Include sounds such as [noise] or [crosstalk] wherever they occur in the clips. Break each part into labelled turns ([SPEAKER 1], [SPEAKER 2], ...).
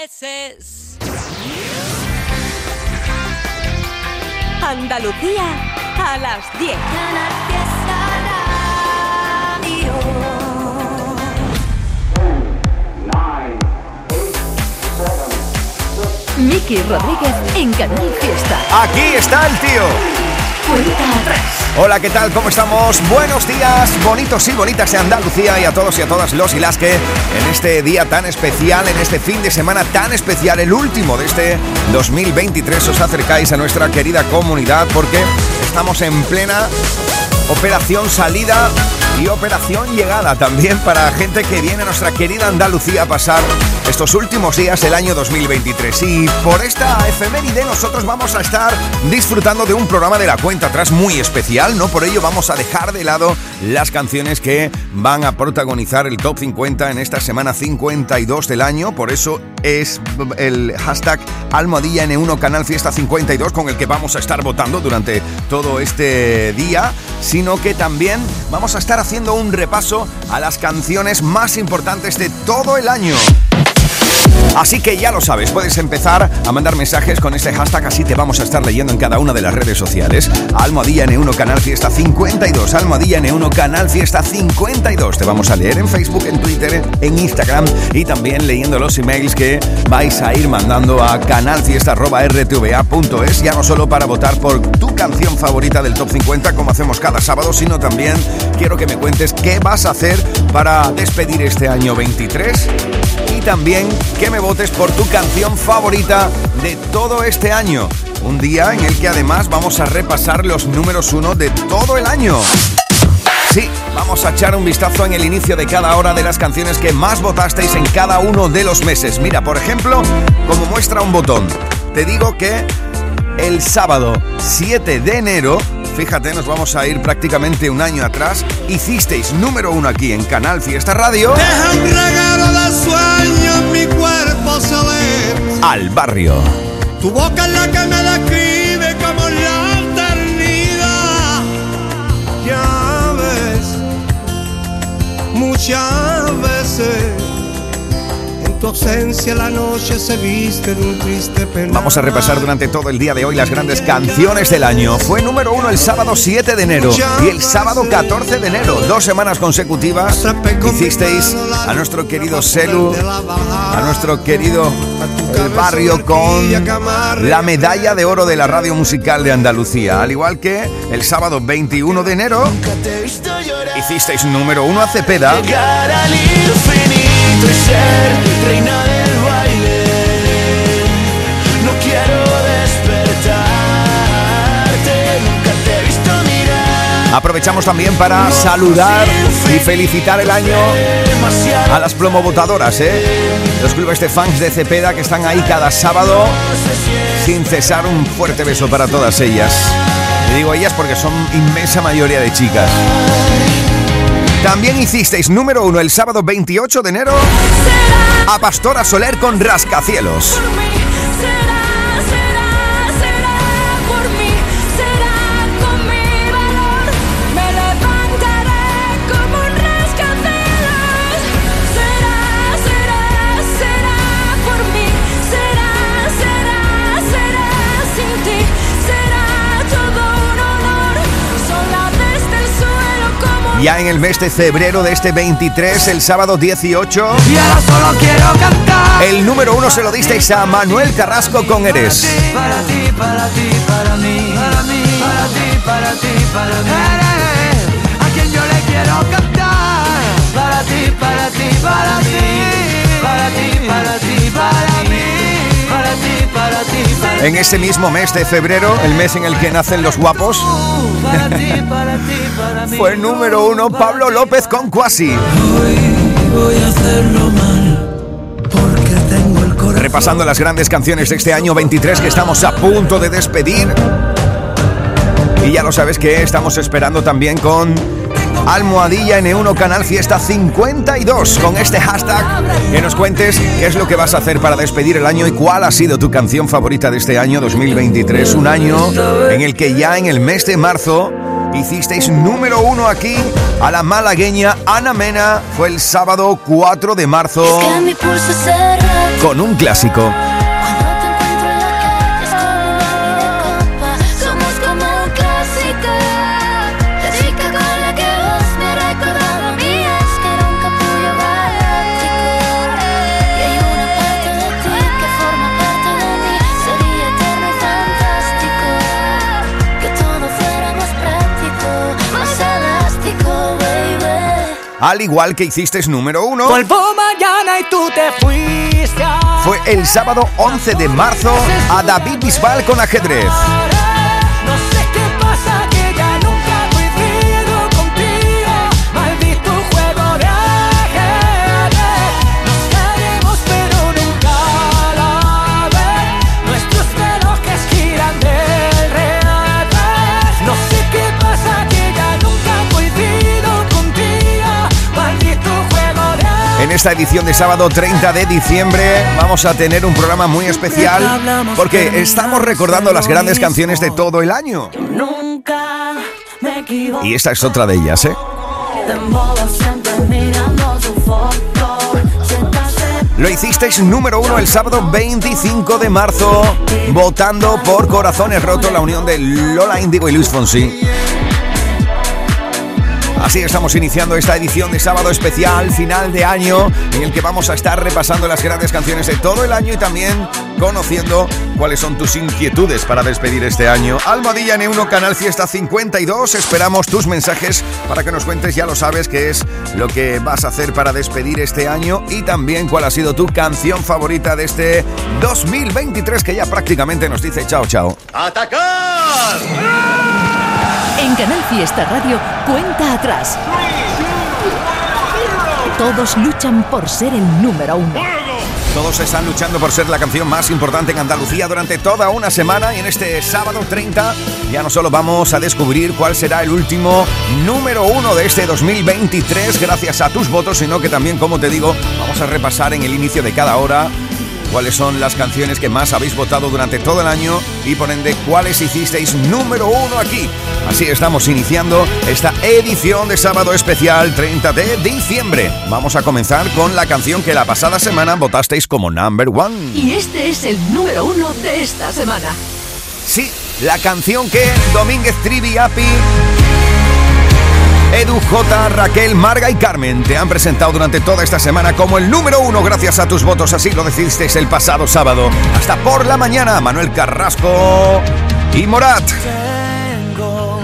[SPEAKER 1] veces. Andalucía a las 10. Miki Rodríguez en Canal Fiesta.
[SPEAKER 2] Aquí está el tío. Hola, ¿qué tal? ¿Cómo estamos? Buenos días, bonitos y bonitas de Andalucía y a todos y a todas los y las que en este día tan especial, en este fin de semana tan especial, el último de este 2023, os acercáis a nuestra querida comunidad porque estamos en plena operación salida y operación llegada también para gente que viene a nuestra querida Andalucía a pasar estos últimos días del año 2023. Y por esta efeméride nosotros vamos a estar disfrutando de un programa de la cuenta atrás muy especial, ¿no? Por ello vamos a dejar de lado las canciones que van a protagonizar el top 50 en esta semana 52 del año. Por eso es el hashtag Almohadilla N1 Canal Fiesta 52 con el que vamos a estar votando durante todo este día, sino que también vamos a estar haciendo un repaso a las canciones más importantes de todo el año. Así que ya lo sabes, puedes empezar a mandar mensajes con este hashtag, así te vamos a estar leyendo en cada una de las redes sociales. Almohadilla N1 Canal Fiesta 52, Almohadilla N1 Canal Fiesta 52. Te vamos a leer en Facebook, en Twitter, en Instagram y también leyendo los emails que vais a ir mandando a canalfiesta.rtva.es, ya no solo para votar por tu canción favorita del top 50 como hacemos cada sábado, sino también quiero que me cuentes qué vas a hacer para despedir este año 23 y también que me votes por tu canción favorita de todo este año. Un día en el que además vamos a repasar los números uno de todo el año. Sí, vamos a echar un vistazo en el inicio de cada hora de las canciones que más votasteis en cada uno de los meses. Mira, por ejemplo, como muestra un botón, te digo que el sábado 7 de enero fíjate, nos vamos a ir prácticamente un año atrás. Hicisteis número uno aquí en Canal Fiesta Radio.
[SPEAKER 3] Deja un regalo de sueño en mi cuerpo ceder.
[SPEAKER 2] Al barrio.
[SPEAKER 3] Tu boca es la que me describe como la eternidad. Ya ves, muchas veces. En tu ausencia la noche se viste de un triste penal.
[SPEAKER 2] Vamos a repasar durante todo el día de hoy las grandes canciones del año. Fue número uno el sábado 7 de enero y el sábado 14 de enero. Dos semanas consecutivas hicisteis a nuestro querido Selu, a nuestro querido El Barrio con la medalla de oro de la radio musical de Andalucía. Al igual que el sábado 21 de enero hicisteis número uno a Cepeda.
[SPEAKER 4] Llegar al infinito y ser reina del baile. No quiero despertarte, nunca te he visto mirar.
[SPEAKER 2] Aprovechamos también para saludar y felicitar el año a las plomovotadoras, ¿eh? Los clubes de fans de Cepeda que están ahí cada sábado sin cesar. Un fuerte beso para todas ellas. Y digo ellas porque son inmensa mayoría de chicas. También hicisteis número uno el sábado 28 de enero a Pastora Soler con Rascacielos. Ya en el mes de febrero de este 23, el sábado 18,
[SPEAKER 4] Y ahora solo quiero cantar.
[SPEAKER 2] el número uno se lo disteis a Manuel Carrasco con Eres.
[SPEAKER 4] Para ti, para ti, para mí, para mí, para ti, para ti, para mí. Eres a quien yo le quiero cantar. Para ti, para ti, para ti, para ti, para ti, para mí,
[SPEAKER 2] En este mismo mes de febrero, el mes en el que nacen los guapos, fue número uno Pablo López con
[SPEAKER 4] corazón.
[SPEAKER 2] Repasando las grandes canciones de este año 23 que estamos a punto de despedir. Y ya lo sabes que estamos esperando también con Almohadilla N1 Canal Fiesta 52 con este hashtag que nos cuentes qué es lo que vas a hacer para despedir el año y cuál ha sido tu canción favorita de este año 2023. Un año en el que ya en el mes de marzo hicisteis número uno aquí a la malagueña Ana Mena. Fue el sábado 4 de marzo con un clásico. Al igual que hiciste número uno.
[SPEAKER 5] mañana y tú te fuiste.
[SPEAKER 2] Fue el sábado 11 de marzo a David Bisbal con ajedrez. Esta edición de sábado 30 de diciembre vamos a tener un programa muy especial porque estamos recordando las grandes canciones de todo el año. Y esta es otra de ellas, ¿eh? Lo hicisteis número uno el sábado 25 de marzo, votando por Corazones Rotos, la unión de Lola Indigo y Luis Fonsi. Así estamos iniciando esta edición de sábado especial, final de año, en el que vamos a estar repasando las grandes canciones de todo el año y también conociendo cuáles son tus inquietudes para despedir este año. Almohadilla N1 Canal Fiesta 52, esperamos tus mensajes para que nos cuentes, ya lo sabes, qué es lo que vas a hacer para despedir este año y también cuál ha sido tu canción favorita de este 2023 que ya prácticamente nos dice chao chao.
[SPEAKER 6] ¡Atacar! Canal Fiesta Radio, cuenta atrás. Todos luchan por ser el número uno.
[SPEAKER 2] Todos están luchando por ser la canción más importante en Andalucía durante toda una semana y en este sábado 30 ya no solo vamos a descubrir cuál será el último número uno de este 2023 gracias a tus votos, sino que también, como te digo, vamos a repasar en el inicio de cada hora cuáles son las canciones que más habéis votado durante todo el año y por ende cuáles hicisteis número uno aquí. Así estamos iniciando esta edición de sábado especial 30 de diciembre. Vamos a comenzar con la canción que la pasada semana votasteis como number one.
[SPEAKER 6] Y este es el número uno de esta semana.
[SPEAKER 2] Sí, la canción que Domínguez Trivi Api Edu J, Raquel, Marga y Carmen te han presentado durante toda esta semana como el número uno gracias a tus votos, así lo decidisteis el pasado sábado. Hasta por la mañana, Manuel Carrasco y Morat.
[SPEAKER 5] Tengo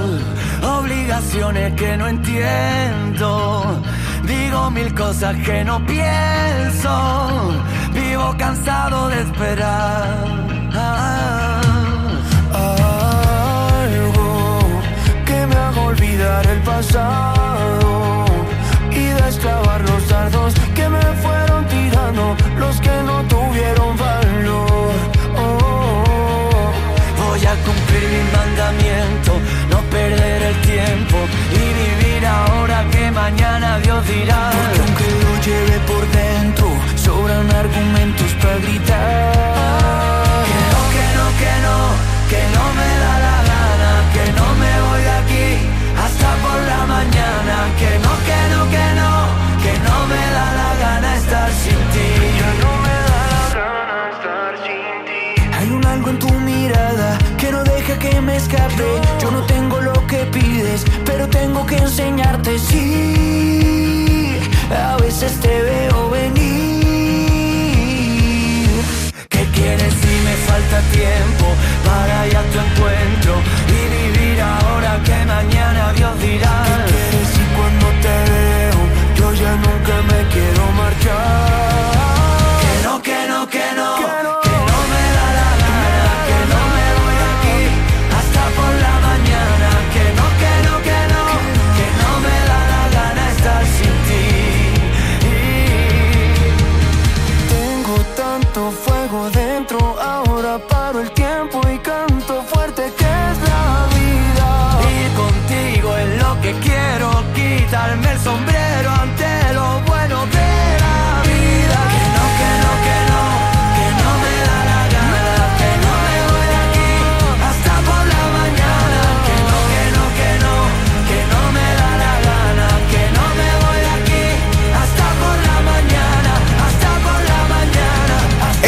[SPEAKER 5] obligaciones que no entiendo, digo mil cosas que no pienso, vivo cansado de esperar. Olvidar el pasado y desclavar los dardos que me fueron tirando los que no tuvieron valor. Oh, voy a cumplir mi mandamiento, no perder el tiempo y vivir ahora que mañana Dios dirá. Porque aunque lo lleve por dentro, sobran argumentos para gritar. Que no, que no, que no, que no me da me Yo no tengo lo que pides Pero tengo que enseñarte. Sí A veces te veo venir. ¿Qué quieres si me falta tiempo Para ir a tu encuentro Y vivir ahora que mañana Dios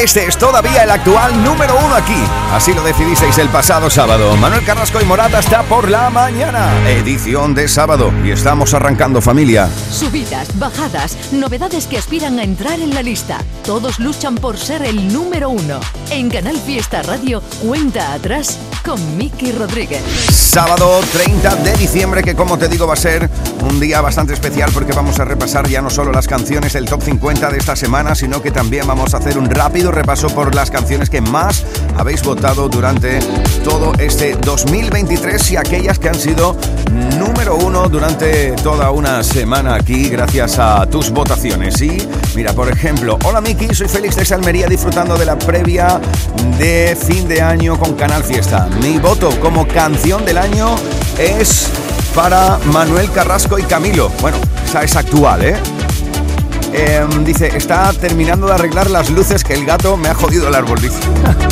[SPEAKER 2] Este es todavía el actual número uno aquí. Así lo decidisteis el pasado sábado. Manuel Carrasco y Morata está por la mañana. Edición de sábado. Y estamos arrancando familia.
[SPEAKER 6] Subidas, bajadas, novedades que aspiran a entrar en la lista. Todos luchan por ser el número uno. En Canal Fiesta Radio, cuenta atrás con Miki Rodríguez.
[SPEAKER 2] Sábado 30 de diciembre, que como te digo va a ser un día bastante especial porque vamos a repasar ya no solo las canciones del top 50 de esta semana, sino que también vamos a hacer un rápido repaso por las canciones que más habéis votado durante todo este 2023 y aquellas que han sido número uno durante toda una semana aquí gracias a tus votaciones. Y mira, por ejemplo, hola Miki, soy Félix de Salmería disfrutando de la previa de fin de año con Canal Fiesta. Mi voto como canción del año es para Manuel Carrasco y Camilo. Bueno, esa es actual, ¿eh? Em, dice, está terminando de arreglar las luces que el gato me ha jodido el árbol, dice.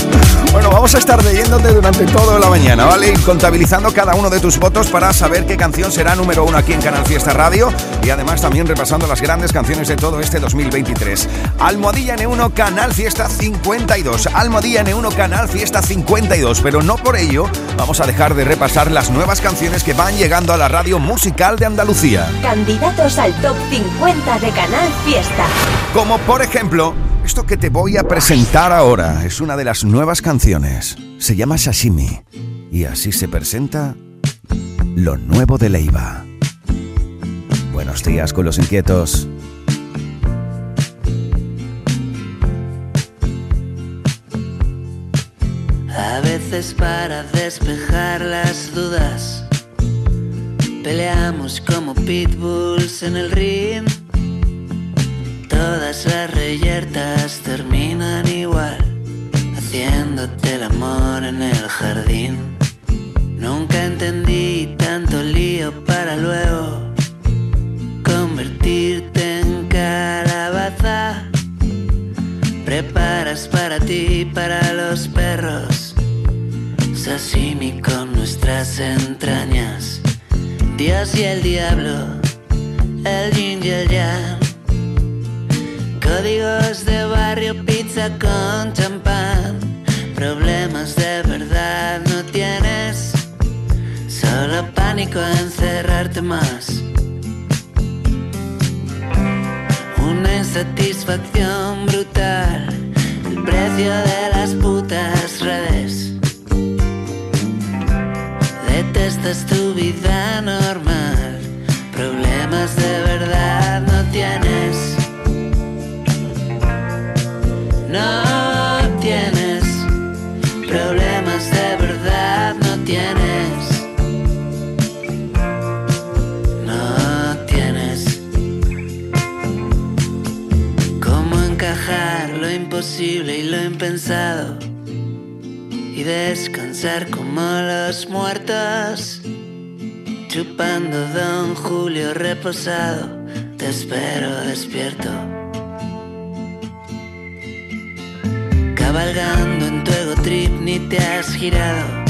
[SPEAKER 2] [laughs] bueno, vamos a estar leyéndote durante toda la mañana, ¿vale? Y contabilizando cada uno de tus votos para saber qué canción será número uno aquí en Canal Fiesta Radio y además también repasando las grandes canciones de todo este 2023. Almohadilla N1 Canal Fiesta 52. Almohadilla N1 Canal Fiesta 52. Pero no por ello vamos a dejar de repasar las nuevas canciones que van llegando a la radio musical de Andalucía.
[SPEAKER 7] Candidatos al top 50 de Canal Fiesta.
[SPEAKER 2] Como por ejemplo, esto que te voy a presentar ahora es una de las nuevas canciones. Se llama Sashimi. Y así se presenta lo nuevo de Leiva. Buenos días con los inquietos.
[SPEAKER 8] A veces para despejar las dudas, peleamos como pitbulls en el ring. Todas las reyertas terminan igual, haciéndote el amor en el jardín. Nunca entendí tanto lío para luego convertirte en calabaza. Preparas para ti y para los perros. Sashimi con nuestras entrañas. Dios y el diablo, el yin y el yang. Códigos de barrio, pizza con champán. Problemas de verdad no tienes. Solo pánico a encerrarte más. Una insatisfacción brutal. El precio de las putas redes. Detestas tu vida normal. Problemas de verdad no tienes. No tienes. Problemas de verdad no tienes. No tienes. Cómo encajar lo imposible y lo impensado. Y descansar como los muertos. Chupando Don Julio reposado. Te espero despierto. Cabalgando en tu ego trip ni te has girado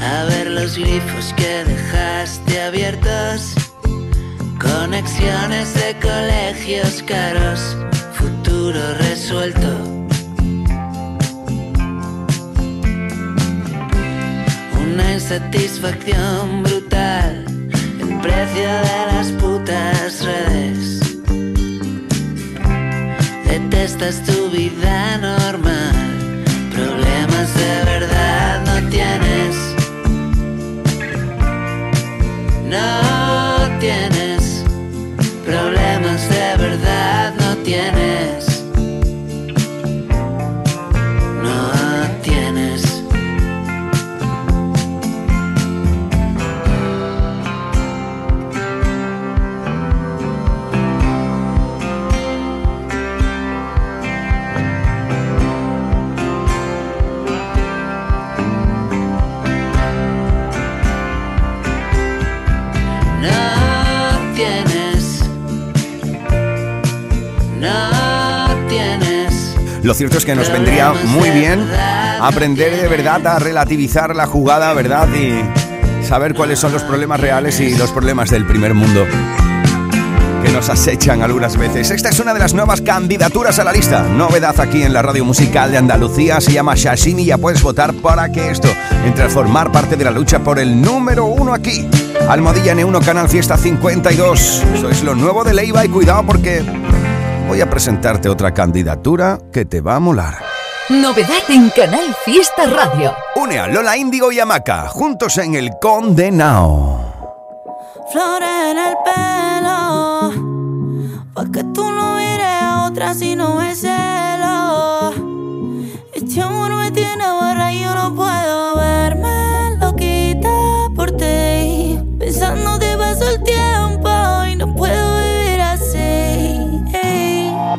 [SPEAKER 8] a ver los grifos que dejaste abiertos. Conexiones de colegios caros, futuro resuelto. Una insatisfacción brutal, el precio de las putas redes. Detestas tu vida normal, No tienes, problemas de verdad no tienes.
[SPEAKER 2] Lo cierto es que nos vendría muy bien aprender de verdad a relativizar la jugada, ¿verdad? Y saber cuáles son los problemas reales y los problemas del primer mundo. que nos acechan algunas veces. Esta es una de las nuevas candidaturas a la lista. Novedad aquí en la radio musical de Andalucía. Se llama Shashini y ya puedes votar para que esto entre a formar parte de la lucha por el número uno aquí. Almohadilla N1 Canal Fiesta 52. Eso es lo nuevo de Leiva y cuidado porque voy a presentarte otra candidatura que te va a molar.
[SPEAKER 9] Novedad en Canal Fiesta Radio.
[SPEAKER 2] Une a Lola Índigo y Amaca juntos en el Condenao.
[SPEAKER 1] Flores en el pelo, pa' que tú no mires a otra si no es celo. Este amor me tiene barra y yo no puedo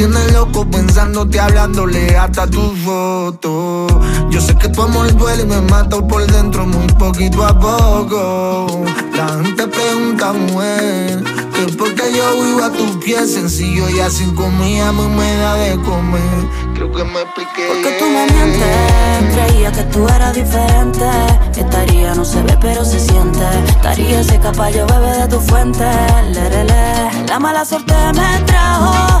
[SPEAKER 10] tienes loco pensándote, hablándole hasta tu foto. Yo sé que tu amor duele y me mata por dentro muy poquito a poco. La gente pregunta, mujer Que por qué yo vivo a tus pies Sencillo y así comida muy me da de comer. Creo que me expliqué
[SPEAKER 1] Porque tú me mientes Creía que tú eras diferente. Estaría no se ve pero se siente. Estaría ese capaz yo bebe de tu fuente. Lerele. La mala suerte me trajo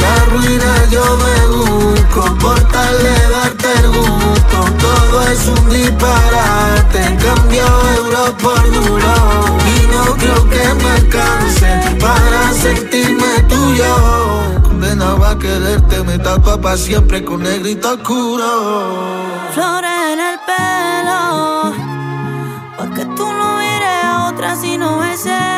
[SPEAKER 10] La ruina yo me busco Por tal de darte el gusto. Todo es un disparate Cambio euro por duro. Y no creo que me alcance Para sentirme tuyo. Condenado a quererte Me tapa pa' siempre con negrito oscuro.
[SPEAKER 1] Flores en el pelo Pa' que tú no mires a otra si no es celo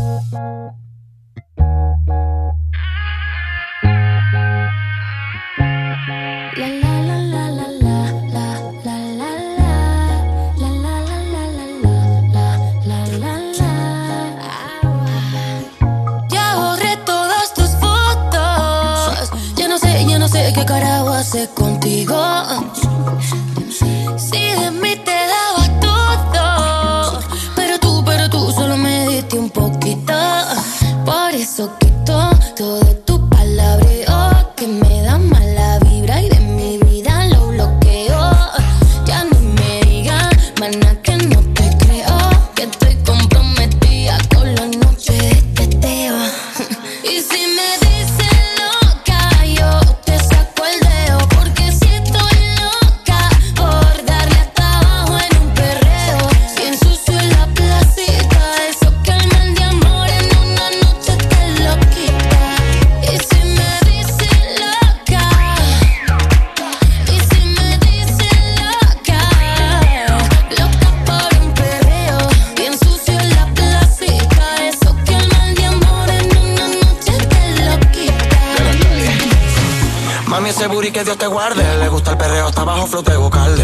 [SPEAKER 11] Mami, que Dios te guarde. Le gusta el perreo hasta abajo, flote vocalde.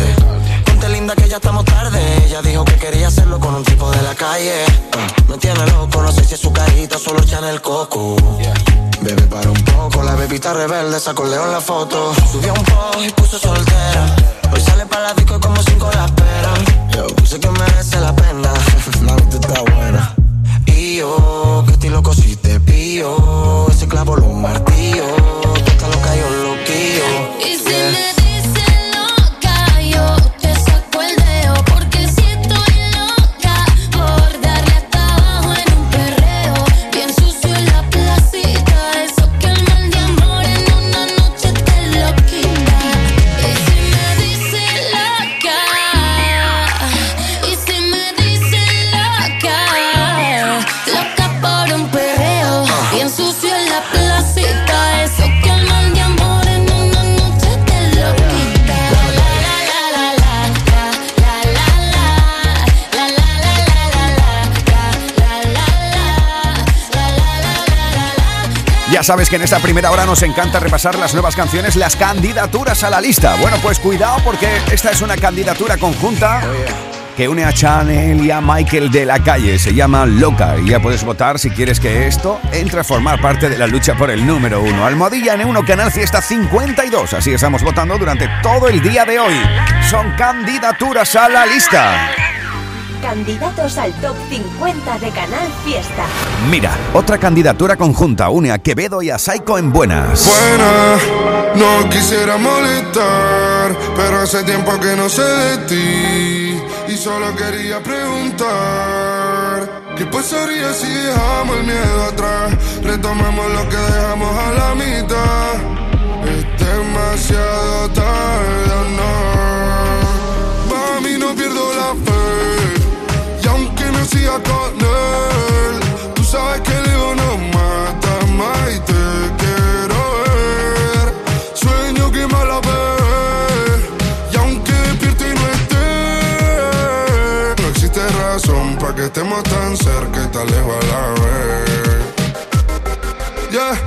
[SPEAKER 11] Ponte linda que ya estamos tarde. Ella dijo que quería hacerlo con un tipo de la calle. Me tiene loco, no sé si es su carita solo echan el coco. Bebe para un poco, la bebita rebelde sacó el león la foto. Subió un post y puso soltera. Hoy sale para la disco como cinco la esperan. Yo sé que merece la pena. [laughs] La nota está buena. Y yo, que estilo cosiste pillo. Ese clavo lo martillo.
[SPEAKER 2] feel sabes que en esta primera hora nos encanta repasar las nuevas canciones, las candidaturas a la lista. Bueno, pues cuidado porque esta es una candidatura conjunta que une a Chanel y a Michael de la calle. Se llama Loca y ya puedes votar si quieres que esto entre a formar parte de la lucha por el número uno. Almohadilla N1 Canal Fiesta 52. Así estamos votando durante todo el día de hoy. Son candidaturas a la lista.
[SPEAKER 7] Candidatos al top 50 de Canal Fiesta.
[SPEAKER 2] Mira, otra candidatura conjunta une a Quevedo y a Saiko en buenas.
[SPEAKER 12] Buena, no quisiera molestar, pero hace tiempo que no sé de ti y solo quería preguntar. ¿Qué pasaría si dejamos el miedo atrás? Retomamos lo que dejamos a la mitad. Es demasiado tarde, no. Mami, no pierdo la fe. Siga con él, tú sabes que el ego no mata más y te quiero ver. Sueño que me la ve. Y aunque despierte y no esté, no existe razón para que estemos tan cerca y tan lejos a la vez. Yeah,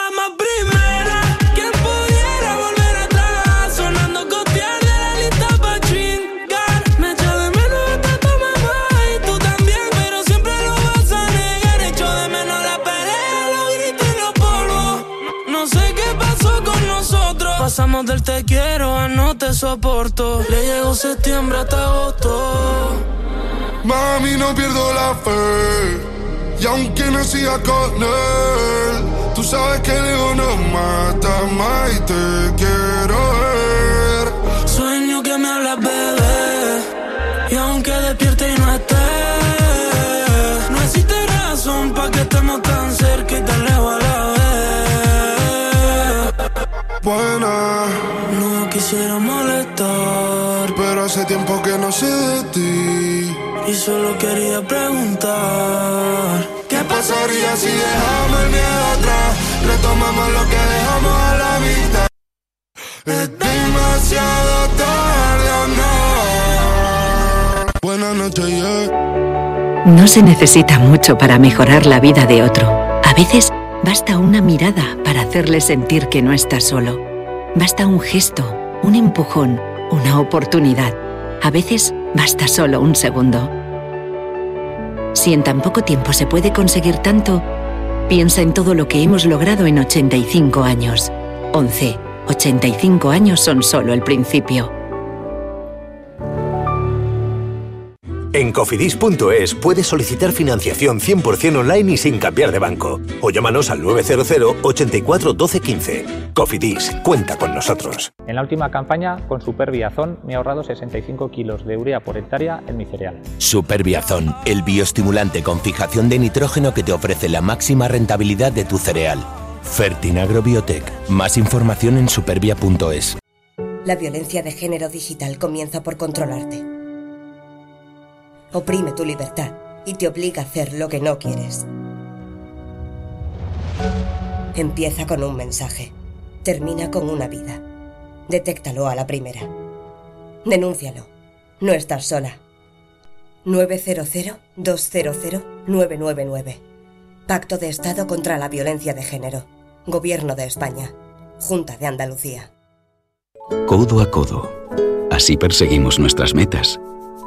[SPEAKER 13] Pasamos del te quiero a no te soporto. Le llegó septiembre hasta agosto.
[SPEAKER 12] Mami, no pierdo la fe. Y aunque no siga con él, tú sabes que el no mata más y te quiero ver. Buena,
[SPEAKER 13] No quisiera molestar
[SPEAKER 12] pero hace tiempo que no sé de ti.
[SPEAKER 13] y solo quería preguntar.
[SPEAKER 12] ¿Qué pasaría si dejamos el miedo atrás? Retomamos lo que dejamos a la vista. Es demasiado tarde o no. Buenas noches, yeah.
[SPEAKER 14] No se necesita mucho para mejorar la vida de otro. A veces basta una mirada para hacerle sentir que no está solo. Basta un gesto, un empujón, una oportunidad. A veces basta solo un segundo. Si en tan poco tiempo se puede conseguir tanto, piensa en todo lo que hemos logrado en 85 años. 11. 85 años son solo el principio.
[SPEAKER 15] En cofidis.es puedes solicitar financiación 100% online y sin cambiar de banco. O llámanos al 900 84 12 15. Cofidis, cuenta con nosotros.
[SPEAKER 16] En la última campaña, con Superbiazón, me he ahorrado 65 kilos de urea por hectárea en mi cereal.
[SPEAKER 17] Superbiazón, el bioestimulante con fijación de nitrógeno que te ofrece la máxima rentabilidad de tu cereal. Fertinagro Biotech. Más información en supervia.es.
[SPEAKER 18] La violencia de género digital comienza por controlarte. Oprime tu libertad y te obliga a hacer lo que no quieres. Empieza con un mensaje. Termina con una vida. Detéctalo a la primera. Denúncialo. No estás sola. 900-200 999. Pacto de Estado contra la Violencia de Género. Gobierno de España. Junta de Andalucía.
[SPEAKER 19] Codo a codo. Así perseguimos nuestras metas.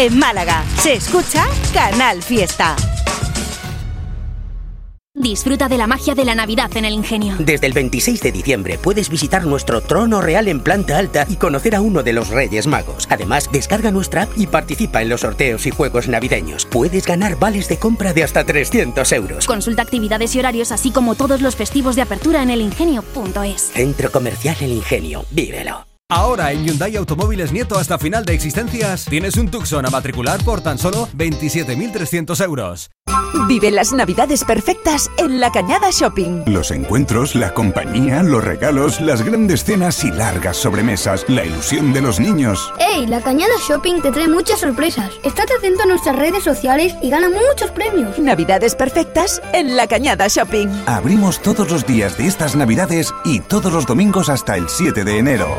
[SPEAKER 20] En Málaga se escucha Canal Fiesta.
[SPEAKER 21] Disfruta de la magia de la Navidad en el Ingenio.
[SPEAKER 22] Desde el 26 de diciembre puedes visitar nuestro trono real en planta alta y conocer a uno de los Reyes Magos. Además, descarga nuestra app y participa en los sorteos y juegos navideños. Puedes ganar vales de compra de hasta 300 euros.
[SPEAKER 21] Consulta actividades y horarios así como todos los festivos de apertura en elingenio.es.
[SPEAKER 22] Centro Comercial El Ingenio. Vívelo.
[SPEAKER 23] Ahora en Hyundai Automóviles Nieto hasta final de existencias tienes un Tucson a matricular por tan solo 27.300 euros.
[SPEAKER 20] Vive las navidades perfectas en La Cañada Shopping.
[SPEAKER 24] Los encuentros, la compañía, los regalos, las grandes cenas y largas sobremesas, la ilusión de los niños.
[SPEAKER 25] ¡Hey! La Cañada Shopping te trae muchas sorpresas. Estate atento a nuestras redes sociales y gana muchos premios.
[SPEAKER 20] Navidades perfectas en La Cañada Shopping.
[SPEAKER 24] Abrimos todos los días de estas navidades y todos los domingos hasta el 7 de enero.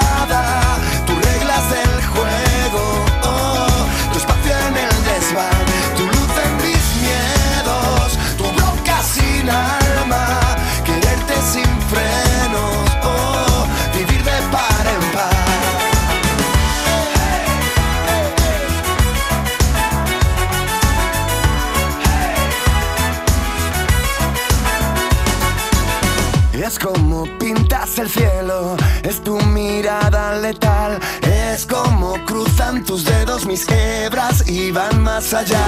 [SPEAKER 4] tus dedos mis hebras y van más allá.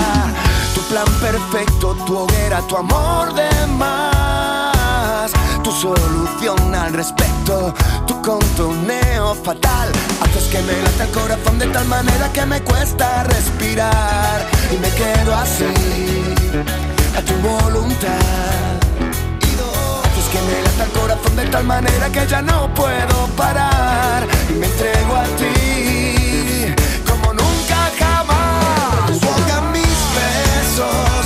[SPEAKER 4] Tu plan perfecto, tu hoguera, tu amor de más, tu solución al respecto, tu contoneo fatal. Haces que me lata el corazón de tal manera que me cuesta respirar. Y me quedo así, a tu voluntad. Que me lata el corazón de tal manera que ya no puedo parar. Y me entrego a ti besos,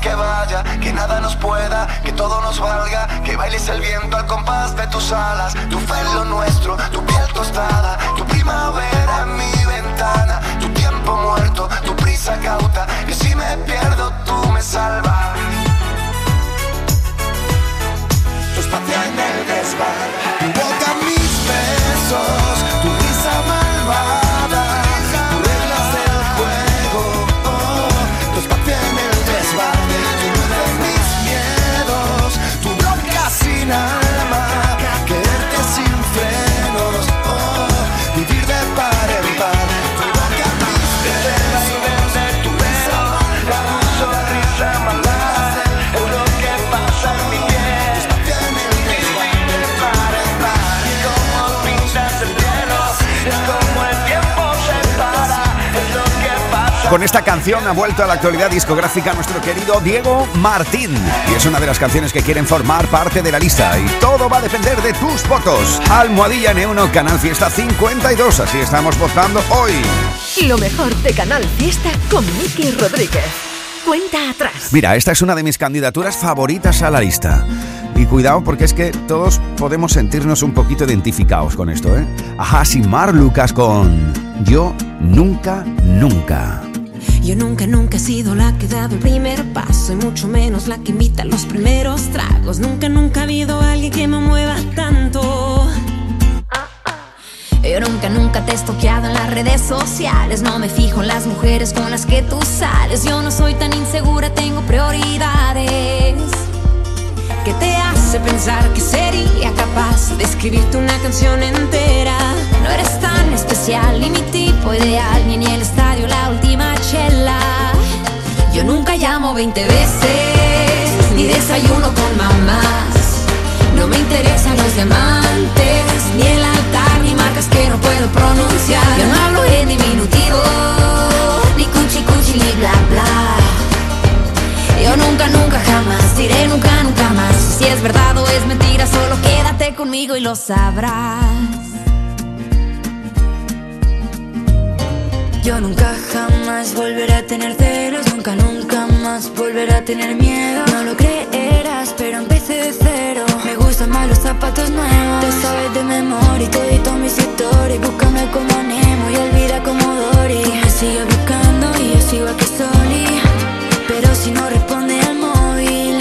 [SPEAKER 4] que vaya, que nada nos pueda, que todo nos valga, que bailes el viento al compás de tus alas, tu fe es lo nuestro, tu piel tostada, tu primavera en mi ventana,
[SPEAKER 2] Con esta canción ha vuelto a la actualidad discográfica nuestro querido Diego Martín. Y es una de las canciones que quieren formar parte de la lista. Y todo va a depender de tus votos. Almohadilla N1 Canal Fiesta 52. Así estamos votando hoy.
[SPEAKER 6] Lo mejor de Canal Fiesta con Miki Rodríguez. Cuenta atrás.
[SPEAKER 2] Mira, esta es una de mis candidaturas favoritas a la lista. Y cuidado porque es que todos podemos sentirnos un poquito identificados con esto, ¿eh? Ajá, sin Mar Lucas con Yo Nunca, Nunca.
[SPEAKER 9] Yo nunca, nunca he sido la que ha dado el primer paso y mucho menos la que imita los primeros tragos. Nunca, nunca ha habido alguien que me mueva tanto. Yo nunca, nunca te he estoqueado en las redes sociales. No me fijo en las mujeres con las que tú sales. Yo no soy tan insegura, tengo prioridades. ¿Qué te hace pensar que sería capaz de escribirte una canción entera? No eres tan especial, ni mi tipo ideal, ni en el estadio la última Yo nunca llamo 20 veces, ni desayuno con mamás. No me interesan los diamantes, ni el altar, ni marcas que no puedo pronunciar. Yo no hablo en diminutivo, ni cuchi cuchi, ni bla bla. Yo nunca, nunca, jamás diré nunca, nunca más. Si es verdad o es mentira, solo quédate conmigo y lo sabrás.
[SPEAKER 26] Yo nunca jamás volveré a tener celos, nunca, nunca más volveré a tener miedo. No lo creerás, pero empecé de cero. Me gustan más los zapatos nuevos. Te sabes de memoria y todito mis historias. Búscame como Nemo y olvida como Dory. Me sigues buscando y yo sigo aquí soli. Pero si no responde al móvil,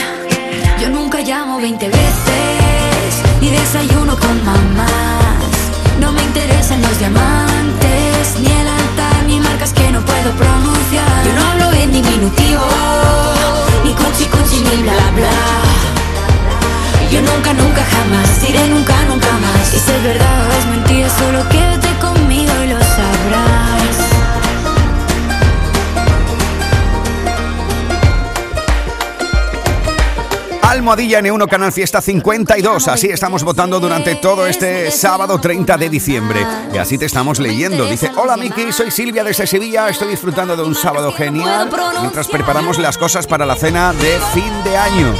[SPEAKER 9] Yo nunca llamo 20 veces, ni desayuno con mamás. No me interesan los diamantes, ni el marcas que no puedo pronunciar. Yo no hablo en diminutivo, ni cuchi cuchi, ni bla bla. Yo nunca, nunca, jamás diré nunca, nunca más.
[SPEAKER 26] Y si es verdad o es mentira, solo quédate conmigo y lo sabrás.
[SPEAKER 2] Almohadilla N1 Canal Fiesta 52. Así estamos votando durante todo este sábado 30 de diciembre. Y así te estamos leyendo. Dice, hola Miki, soy Silvia desde Sevilla. Estoy disfrutando de un sábado genial mientras preparamos las cosas para la cena de fin de año.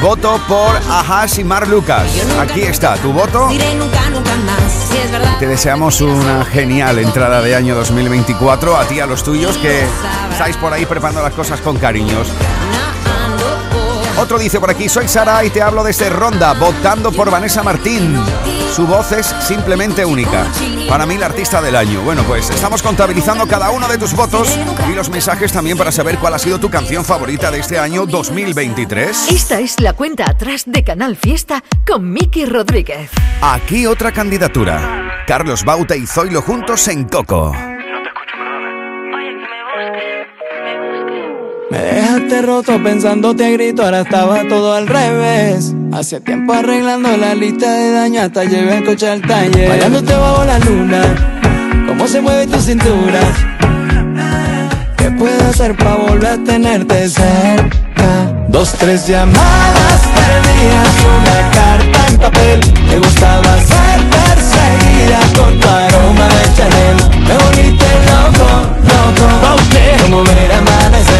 [SPEAKER 2] Voto por Ajas y Mar Lucas. Aquí está, tu voto. Te deseamos una genial entrada de año 2024 a ti y a los tuyos que estáis por ahí preparando las cosas con cariños. Otro dice por aquí, soy Sara y te hablo desde Ronda, votando por Vanessa Martín. Su voz es simplemente única. Para mí la artista del año. Bueno, pues estamos contabilizando cada uno de tus votos y los mensajes también para saber cuál ha sido tu canción favorita de este año 2023.
[SPEAKER 6] Esta es la cuenta atrás de Canal Fiesta con Miki Rodríguez.
[SPEAKER 2] Aquí otra candidatura. Carlos Bauta y Zoilo juntos en Coco.
[SPEAKER 27] Me dejaste roto pensándote a grito, ahora estaba todo al revés. Hace tiempo arreglando la lista de daño, hasta llevé el coche al taller. Bailándote bajo la luna, cómo se mueve tu cintura. ¿Qué puedo hacer para volver a tenerte cerca? Dos, tres llamadas perdidas, una carta en papel. Me gustaba ser perseguida con tu aroma de Chanel. Me volviste loco, loco. Como ver amanecer,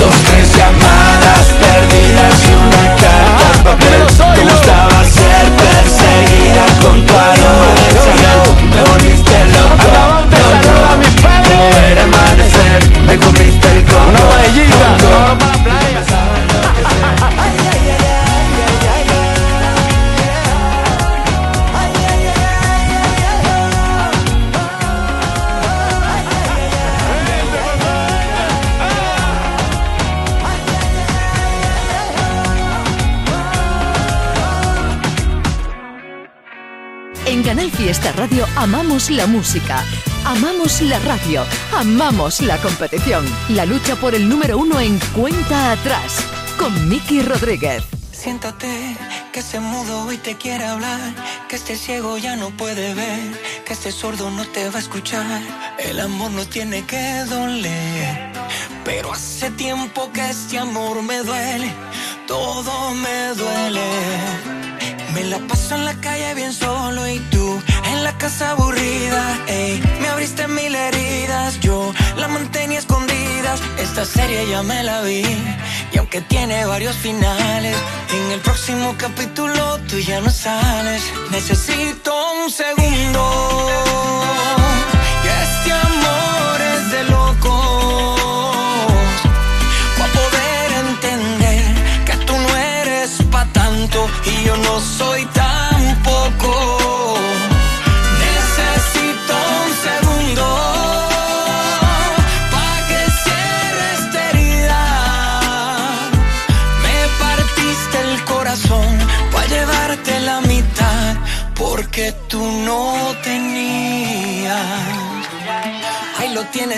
[SPEAKER 27] Dos, tres llamadas perdidas y una carta al papel. Te gustaba ser perseguida con tu aroma de chanel Me volviste loco, loco Tú era amanecer, me comiste
[SPEAKER 6] Radio amamos la música, amamos la radio, amamos la competición. La lucha por el número uno en cuenta atrás con Miki Rodríguez.
[SPEAKER 5] Siéntate, que ese mudo hoy te quiere hablar, que este ciego ya no puede ver, que este sordo no te va a escuchar. El amor no tiene que doler, pero hace tiempo que este amor me duele, todo me duele. Me la paso en la calle bien solo y tú la casa aburrida, ey. Me abriste mil heridas, yo la mantenía escondidas. Esta serie ya me la vi y aunque tiene varios finales, en el próximo capítulo tú ya no sales. Necesito un segundo. Este amor es de locos. Pa' poder entender que tú no eres pa' tanto y yo no soy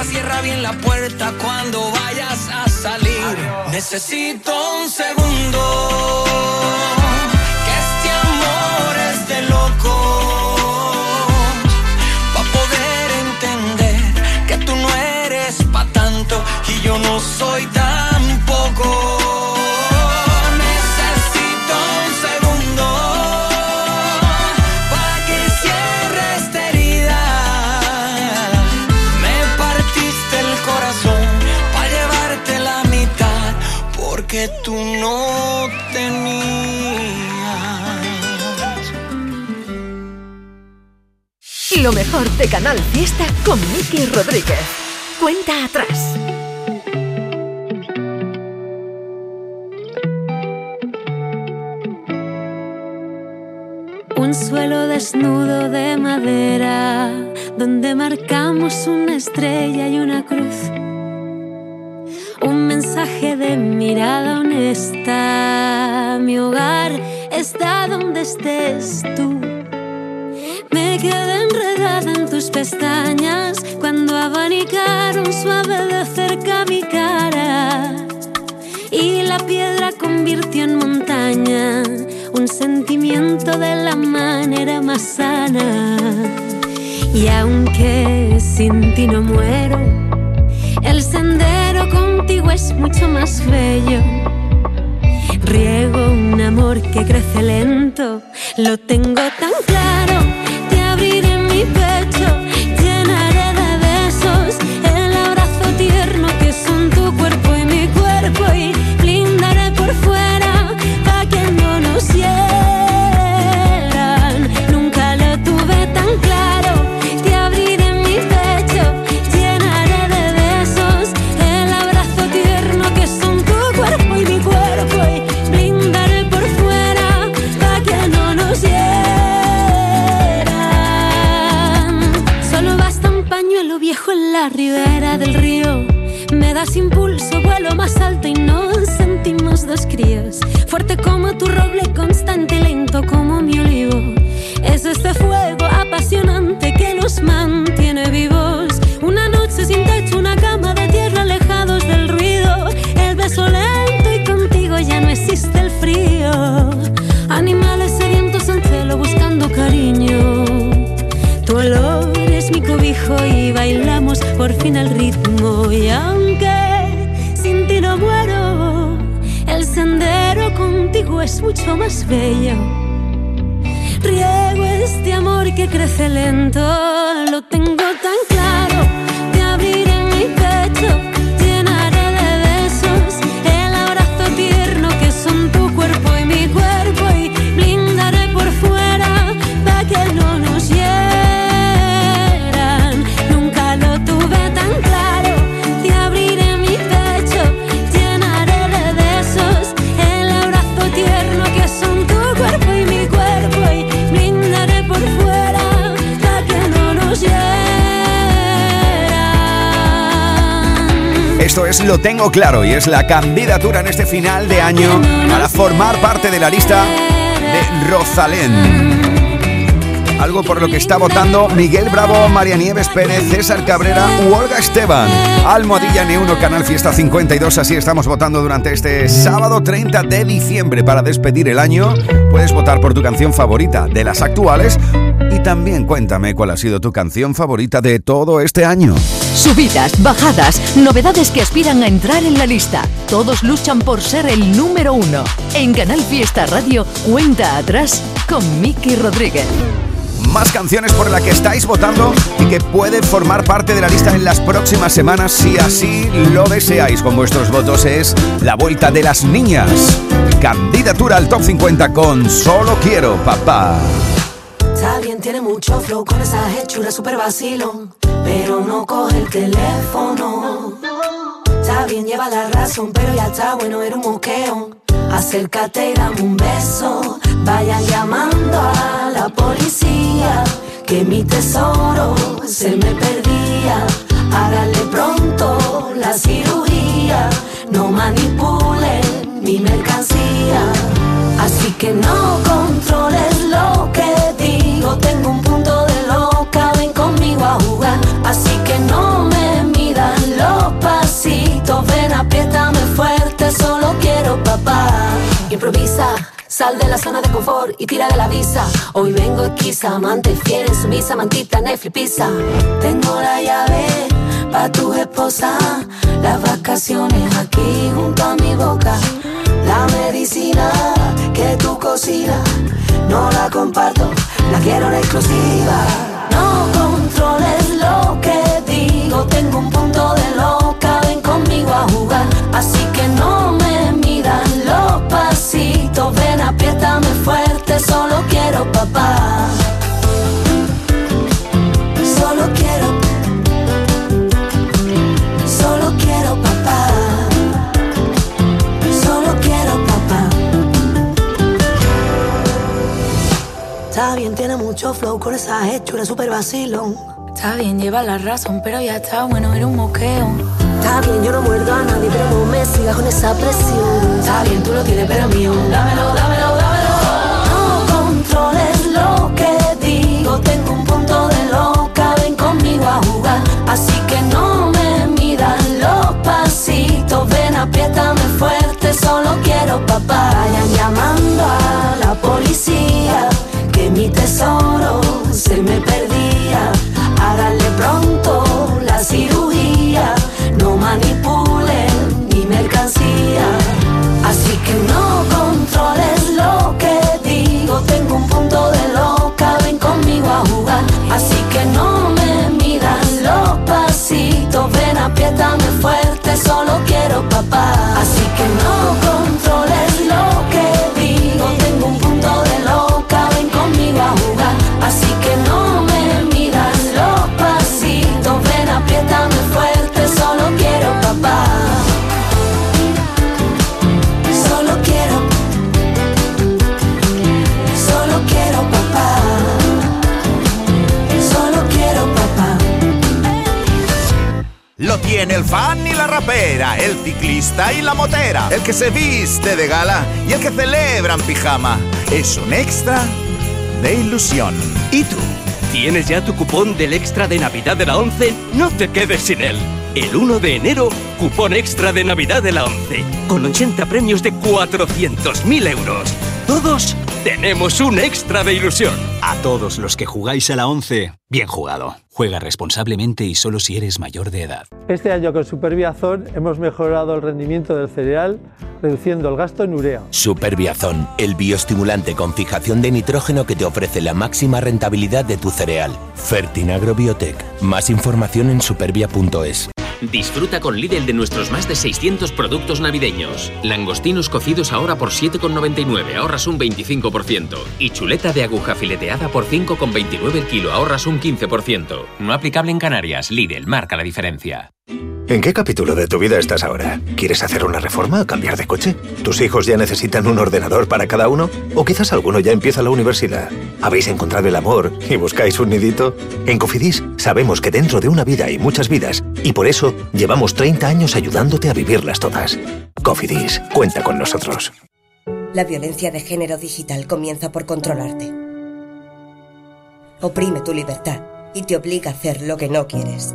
[SPEAKER 5] Cierra bien la puerta cuando vayas a salir. Necesito un segundo. Que este amor es de loco. Pa' poder entender que tú no eres pa' tanto y yo no soy tampoco. Tú no tenías.
[SPEAKER 6] Lo mejor de Canal Fiesta con Miki Rodríguez. Cuenta atrás.
[SPEAKER 28] Un suelo desnudo de madera donde marcamos una estrella y una cruz. Un mensaje de mirada honesta. Mi hogar está donde estés tú. Me quedé enredada en tus pestañas cuando abanicaron suave de cerca mi cara. Y la piedra convirtió en montaña un sentimiento de la manera más sana. Y aunque sin ti no muero, el sendero contigo es mucho más bello. Riego un amor que crece lento, lo tengo tan claro. Te abriré mi pecho, das impulso, vuelo más alto y nos sentimos dos críos. Fuerte como tu roble, constante lento como mi olivo. Es este fuego apasionante que nos mantiene vivos. Una noche sin techo, una cama de tierra alejados del ruido. El beso lento y contigo ya no existe el frío. Animales sedientos en celo buscando cariño. Tu olor es mi cobijo y bailamos por fin el ritmo. Y aunque es mucho más bello. Riego este amor que crece lento, lo tengo tan claro.
[SPEAKER 2] 2023 lo tengo claro y es la candidatura en este final de año para formar parte de la lista de Rosalén. Algo por lo que está votando Miguel Bravo, María Nieves Pérez, César Cabrera u Olga Esteban. Almohadilla N1, Canal Fiesta 52. Así estamos votando durante este sábado 30 de diciembre para despedir el año. Puedes votar por tu canción favorita de las actuales también cuéntame cuál ha sido tu canción favorita de todo este año.
[SPEAKER 6] Subidas, bajadas, novedades que aspiran a entrar en la lista. Todos luchan por ser el número uno. En Canal Fiesta Radio, cuenta atrás con Miki Rodríguez
[SPEAKER 2] más canciones por las que estáis votando y que pueden formar parte de la lista en las próximas semanas si así lo deseáis con vuestros votos es La Vuelta de las Niñas. Candidatura al Top 50 con Solo Quiero, papá.
[SPEAKER 9] Tiene mucho flow con esa hechura super vacilón, pero no coge el teléfono. Está bien, lleva la razón, pero ya está bueno, era un moqueo. Acércate y dame un beso. Vayan llamando a la policía. Que mi tesoro se me perdía. Háganle pronto la cirugía. No manipulen mi mercancía. Así que no controles lo que digo. Tengo un punto de loca. Ven conmigo a jugar. Así que no me midan los pasitos. Ven, apriétame fuerte. Solo quiero papá. Improvisa. Sal de la zona de confort y tira de la visa. Hoy vengo esquiza, amante fiel, sumisa, mantita, Netflix, pizza. Tengo la llave pa' tu esposa. Las vacaciones aquí junto a mi boca. La medicina que tú cocinas, no la comparto, la quiero en exclusiva. No controles lo que digo, tengo un punto de loca, ven conmigo a jugar. Así que no me midan los pasitos, ven, apriétame fuerte, solo quiero papá. Está bien, tiene mucho flow con esa hechura super vacilón. Está bien, lleva la razón, pero ya está bueno, era un moqueo. Está bien, yo no muerdo a nadie, pero no me sigas con esa presión. Está bien, tú lo tienes, pero mío. Dámelo, dámelo, dámelo. No controles lo que digo, tengo un punto de loca, ven conmigo a jugar. Así que no me midan los pasitos, ven, apriétame fuerte, solo quiero papá. Vayan llamando a la policía, mi tesoro se me perdía. Háganle pronto la cirugía, no manipulen
[SPEAKER 29] fan y la rapera, el ciclista y la motera, el que se viste de gala y el que celebra en pijama. Es un extra de ilusión.
[SPEAKER 30] ¿Y tú? ¿Tienes ya tu cupón del extra de Navidad de la 11? No te quedes sin él. El 1 de enero, cupón extra de Navidad de la 11, con 80 premios de 400.000 euros. Todos tenemos un extra de ilusión.
[SPEAKER 31] A todos los que jugáis a la 11, bien jugado. Juega responsablemente y solo si eres mayor de edad.
[SPEAKER 32] Este año con Superbiazón hemos mejorado el rendimiento del cereal, reduciendo el gasto en urea.
[SPEAKER 17] Superbiazón, el bioestimulante con fijación de nitrógeno que te ofrece la máxima rentabilidad de tu cereal. Fertinagro Biotech. Más información en supervia.es.
[SPEAKER 33] Disfruta con Lidl de nuestros más de 600 productos navideños. Langostinos cocidos ahora por 7,99, ahorras un 25%. Y chuleta de aguja fileteada por 5,29 el kilo, ahorras un 15%. No aplicable en Canarias, Lidl marca la diferencia.
[SPEAKER 24] ¿En qué capítulo de tu vida estás ahora? ¿Quieres hacer una reforma o cambiar de coche? ¿Tus hijos ya necesitan un ordenador para cada uno? ¿O quizás alguno ya empieza la universidad? ¿Habéis encontrado el amor y buscáis un nidito? En Cofidis sabemos que dentro de una vida hay muchas vidas y por eso llevamos 30 años ayudándote a vivirlas todas. Cofidis, cuenta con nosotros.
[SPEAKER 34] La violencia de género digital comienza por controlarte. Oprime tu libertad y te obliga a hacer lo que no quieres.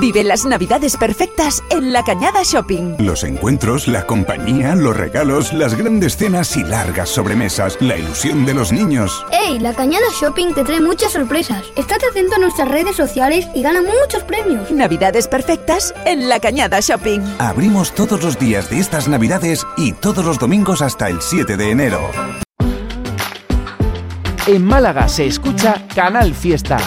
[SPEAKER 20] Vive las navidades perfectas en La Cañada Shopping.
[SPEAKER 35] Los encuentros, la compañía, los regalos, las grandes cenas y largas sobremesas, la ilusión de los niños.
[SPEAKER 25] ¡Ey! La Cañada Shopping te trae muchas sorpresas. Estate atento a nuestras redes sociales y gana muchos premios.
[SPEAKER 20] Navidades perfectas en La Cañada Shopping.
[SPEAKER 35] Abrimos todos los días de estas navidades y todos los domingos hasta el 7 de enero.
[SPEAKER 36] En Málaga se escucha Canal Fiesta.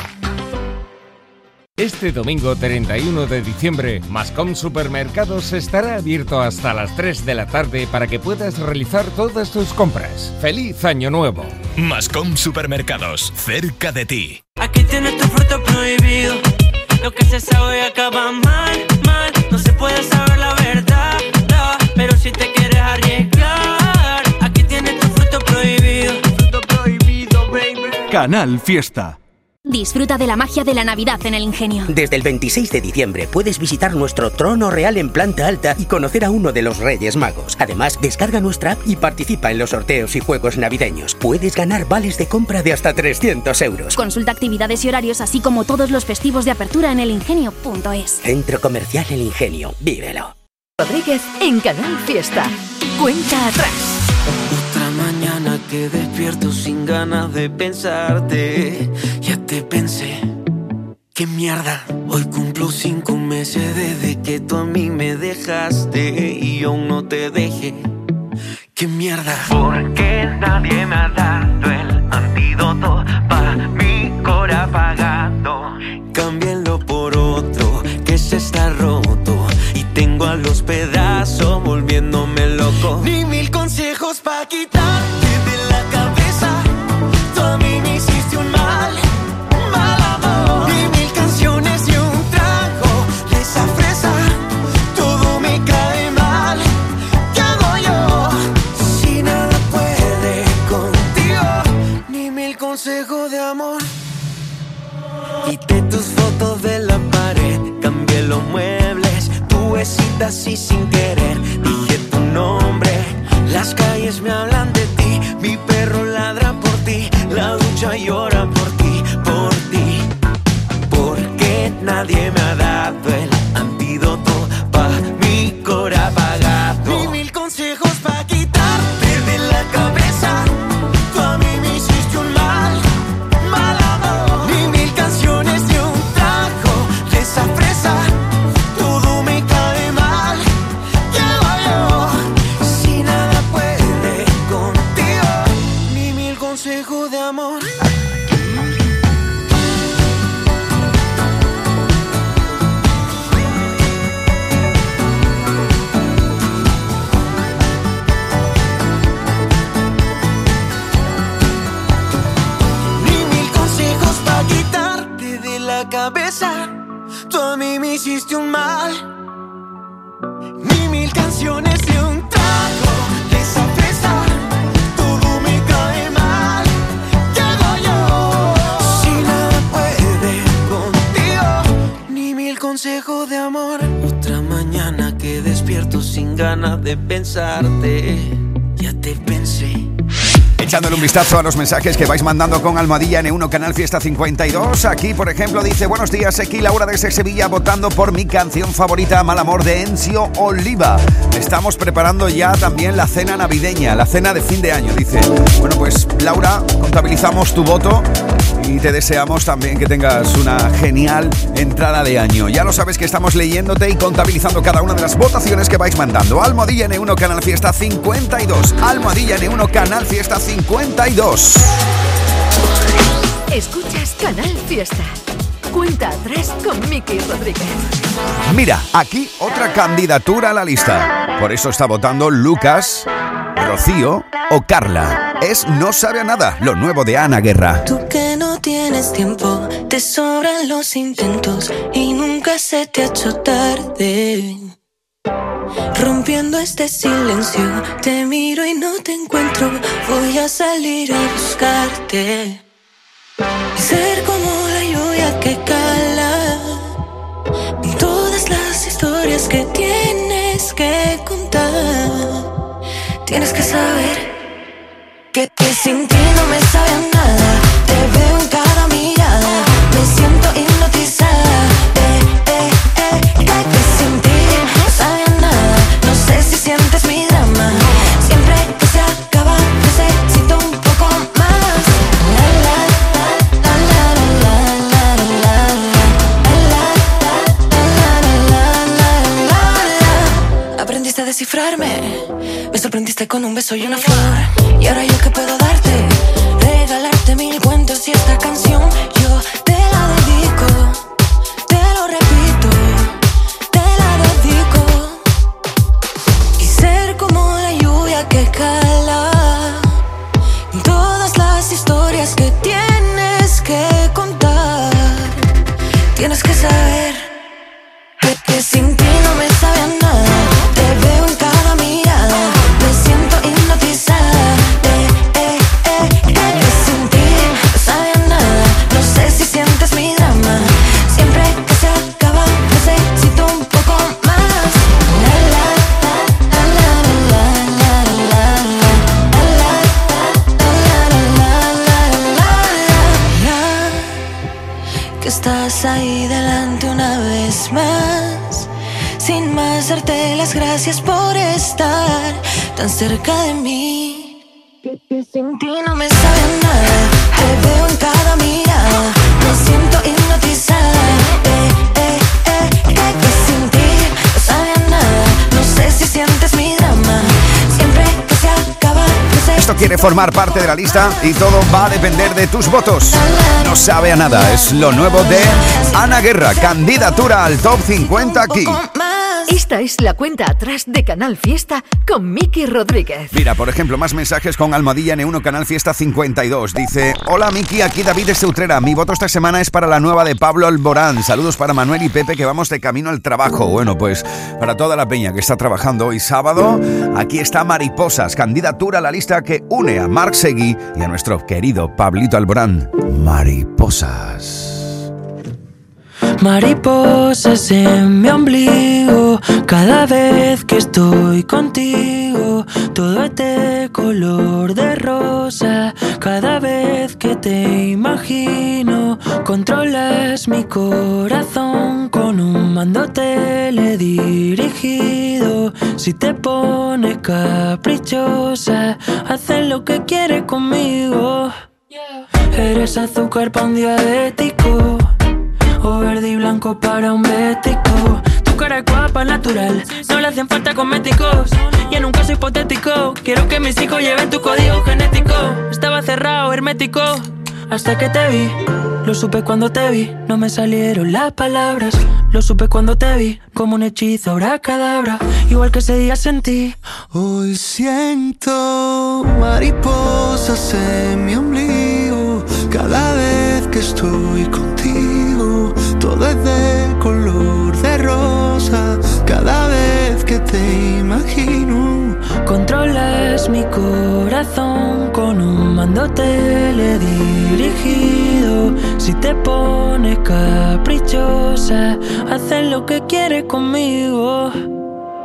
[SPEAKER 36] Este domingo 31 de diciembre, Mascom Supermercados estará abierto hasta las 3 de la tarde para que puedas realizar todas tus compras. ¡Feliz Año Nuevo!
[SPEAKER 37] Mascom Supermercados, cerca de ti.
[SPEAKER 8] Aquí tienes tu fruto prohibido. Lo que se sabe acaba mal, mal. No se puede saber la verdad, no, pero si te quieres arriesgar, aquí tienes tu fruto prohibido. Fruto prohibido, baby.
[SPEAKER 37] Canal Fiesta.
[SPEAKER 28] Disfruta de la magia de la Navidad en el Ingenio.
[SPEAKER 22] Desde el 26 de diciembre puedes visitar nuestro trono real en planta alta y conocer a uno de los Reyes Magos. Además, descarga nuestra app y participa en los sorteos y juegos navideños. Puedes ganar vales de compra de hasta 300 euros.
[SPEAKER 28] Consulta actividades y horarios, así como todos los festivos de apertura en elingenio.es.
[SPEAKER 22] Centro Comercial El Ingenio. Vívelo.
[SPEAKER 6] Rodríguez en Canal Fiesta. Cuenta atrás.
[SPEAKER 8] Otra mañana que despierto sin ganas de pensarte. Te pensé. Qué mierda. Hoy cumplo cinco meses desde que tú a mí me dejaste y yo aún no te dejé. Qué mierda. Porque nadie me ha dado el antídoto para mi cora apagado. Cámbienlo por otro que se está roto y tengo a los pedazos volviéndome loco. Ni mil consejos para quitarte hiciste un mal. Ni mil canciones de un trago de esa fresa. Todo me cae mal. ¿Qué hago yo? Si nada puede contigo. Ni mil consejos de amor. Otra mañana que despierto sin ganas de pensarte. Ya te pensé.
[SPEAKER 2] Echándole un vistazo a los mensajes que vais mandando con Almohadilla N1 Canal Fiesta 52. Aquí, por ejemplo, dice: Buenos días, aquí Laura desde Sevilla votando por mi canción favorita, Mal Amor de Encio Oliva. Estamos preparando ya también la cena navideña, la cena de fin de año, dice. Bueno, pues Laura, contabilizamos tu voto y te deseamos también que tengas una genial entrada de año. Ya lo sabes que estamos leyéndote y contabilizando cada una de las votaciones que vais mandando. Almohadilla N1 Canal Fiesta 52. Almohadilla N1 Canal Fiesta 52. 52.
[SPEAKER 6] Escuchas Canal Fiesta. Cuenta atrás con Miki Rodríguez.
[SPEAKER 2] Mira, aquí otra candidatura a la lista. Por eso está votando Lucas, Rocío o Carla. Es No sabe a nada, lo nuevo de Ana Guerra.
[SPEAKER 38] Tú tienes tiempo, te sobran los intentos y nunca se te ha hecho tarde. Rompiendo este silencio, te miro y no te encuentro. Voy a salir a buscarte. Ser como la lluvia que cala. Todas las historias que tienes que contar. Tienes que saber que, que sin ti no me sabe nada. Te veo en cada mirada. Me siento hipnotizada. Eh, eh, eh, que, que sin ti no sabe nada. No sé si sientes mi drama. Siempre que se acaba, necesito un poco más. La, la, la, la, la, la, la, la, la, la. Aprendiste a descifrarme. Me sorprendiste con un beso y una flor. Y
[SPEAKER 2] todo va a depender de tus votos. No sabe a nada, es lo nuevo de Ana Guerra, candidatura al top 50 aquí.
[SPEAKER 6] Esta es la cuenta atrás de Canal Fiesta con Miki Rodríguez.
[SPEAKER 2] Mira, por ejemplo, más mensajes con Almohadilla N1 Canal Fiesta 52. Dice, hola Miki, aquí David de. Mi voto esta semana es para la nueva de Pablo Alborán. Saludos para Manuel y Pepe que vamos de camino al trabajo. Bueno, pues para toda la peña que está trabajando hoy sábado, aquí está Mariposas, candidatura a la lista que une a Marc Seguí y a nuestro querido Pablito Alborán. Mariposas.
[SPEAKER 13] Mariposas en mi ombligo, cada vez que estoy contigo, todo es de color de rosa, cada vez que te imagino, controlas mi corazón con un mando teledirigido, si te pones caprichosa, haces lo que quieres conmigo. Eres azúcar para un diabético o verde y blanco para un bético. Tu cara es guapa, natural, no le hacen falta cosméticos. Y en un caso hipotético, quiero que mis hijos lleven tu código genético. Estaba cerrado, hermético, hasta que te vi. Lo supe cuando te vi, no me salieron las palabras. Lo supe cuando te vi, como un hechizo, cadabra. Igual que ese día sentí.
[SPEAKER 39] Hoy siento mariposas en mi ombligo cada vez que estoy contigo. Todo de color de rosa cada vez que te imagino.
[SPEAKER 13] Controlas mi corazón con un mando teledirigido. Si te pones caprichosa, haces lo que quieres conmigo.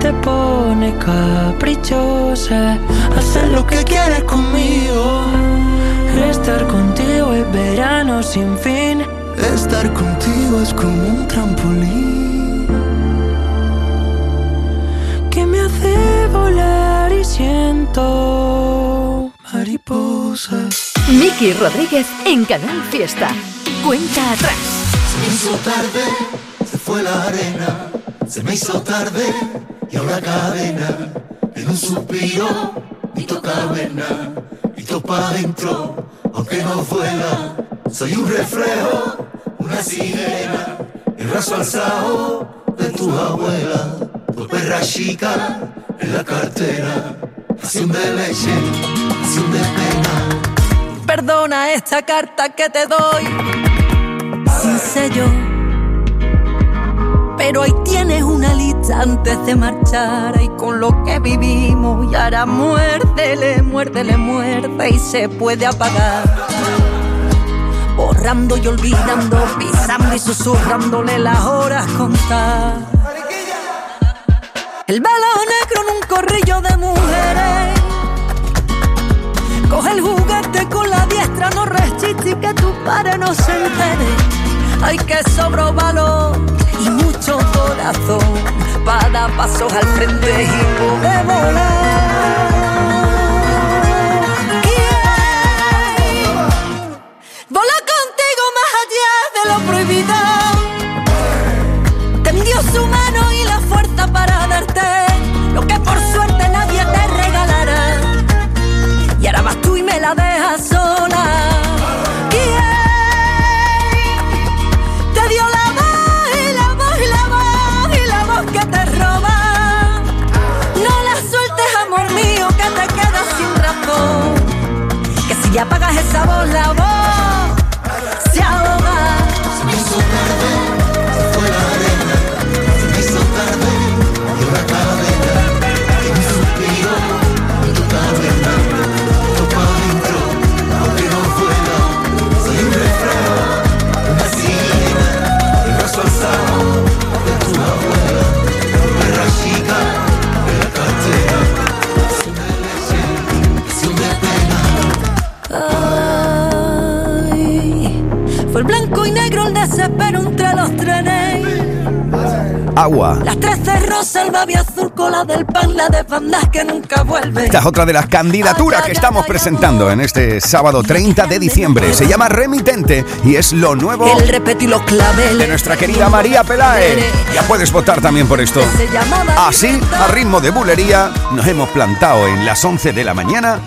[SPEAKER 13] te pones caprichosa, haces lo que quieres conmigo. Estar contigo es verano sin fin.
[SPEAKER 39] Estar contigo es como un trampolín
[SPEAKER 13] que me hace volar y siento mariposas.
[SPEAKER 6] Miki Rodríguez en Canal Fiesta. Cuenta atrás.
[SPEAKER 39] Se hizo tarde, se fue la arena. Se me hizo tarde y ahora cadena. En un suspiro, mi toca vena. Y topa adentro, aunque no vuela. Soy un reflejo, una sirena. El raso alzado de tu abuela. Tu perra chica en la cartera. Pasión de leche, pasión de pena.
[SPEAKER 40] Perdona esta carta que te doy sin sello. Pero ahí tienes una lista antes de marchar y con lo que vivimos y ahora muérdele, muérdele, muerde y se puede apagar. Borrando y olvidando, pisando y susurrándole las horas contar. El velo negro en un corrillo de mujeres. Coge el juguete con la diestra, no resiste y que tu padre no se entere. Hay que sobro valor mucho corazón para pasos al frente y poder volar. Si apagas esa voz, la voz
[SPEAKER 39] fue el
[SPEAKER 40] blanco y negro el desespero entre los trenes.
[SPEAKER 2] Agua.
[SPEAKER 40] Las tres de rosa, el babi azul, cola del pan, la de bandas que nunca vuelve.
[SPEAKER 2] Esta es otra de las candidaturas que estamos presentando en este sábado 30 de diciembre. Se llama Remitente y es lo nuevo
[SPEAKER 40] El repetí los claveles.
[SPEAKER 2] de nuestra querida María Pelae. Ya puedes votar también por esto. Así, a ritmo de bulería, nos hemos plantado en las 11 de la mañana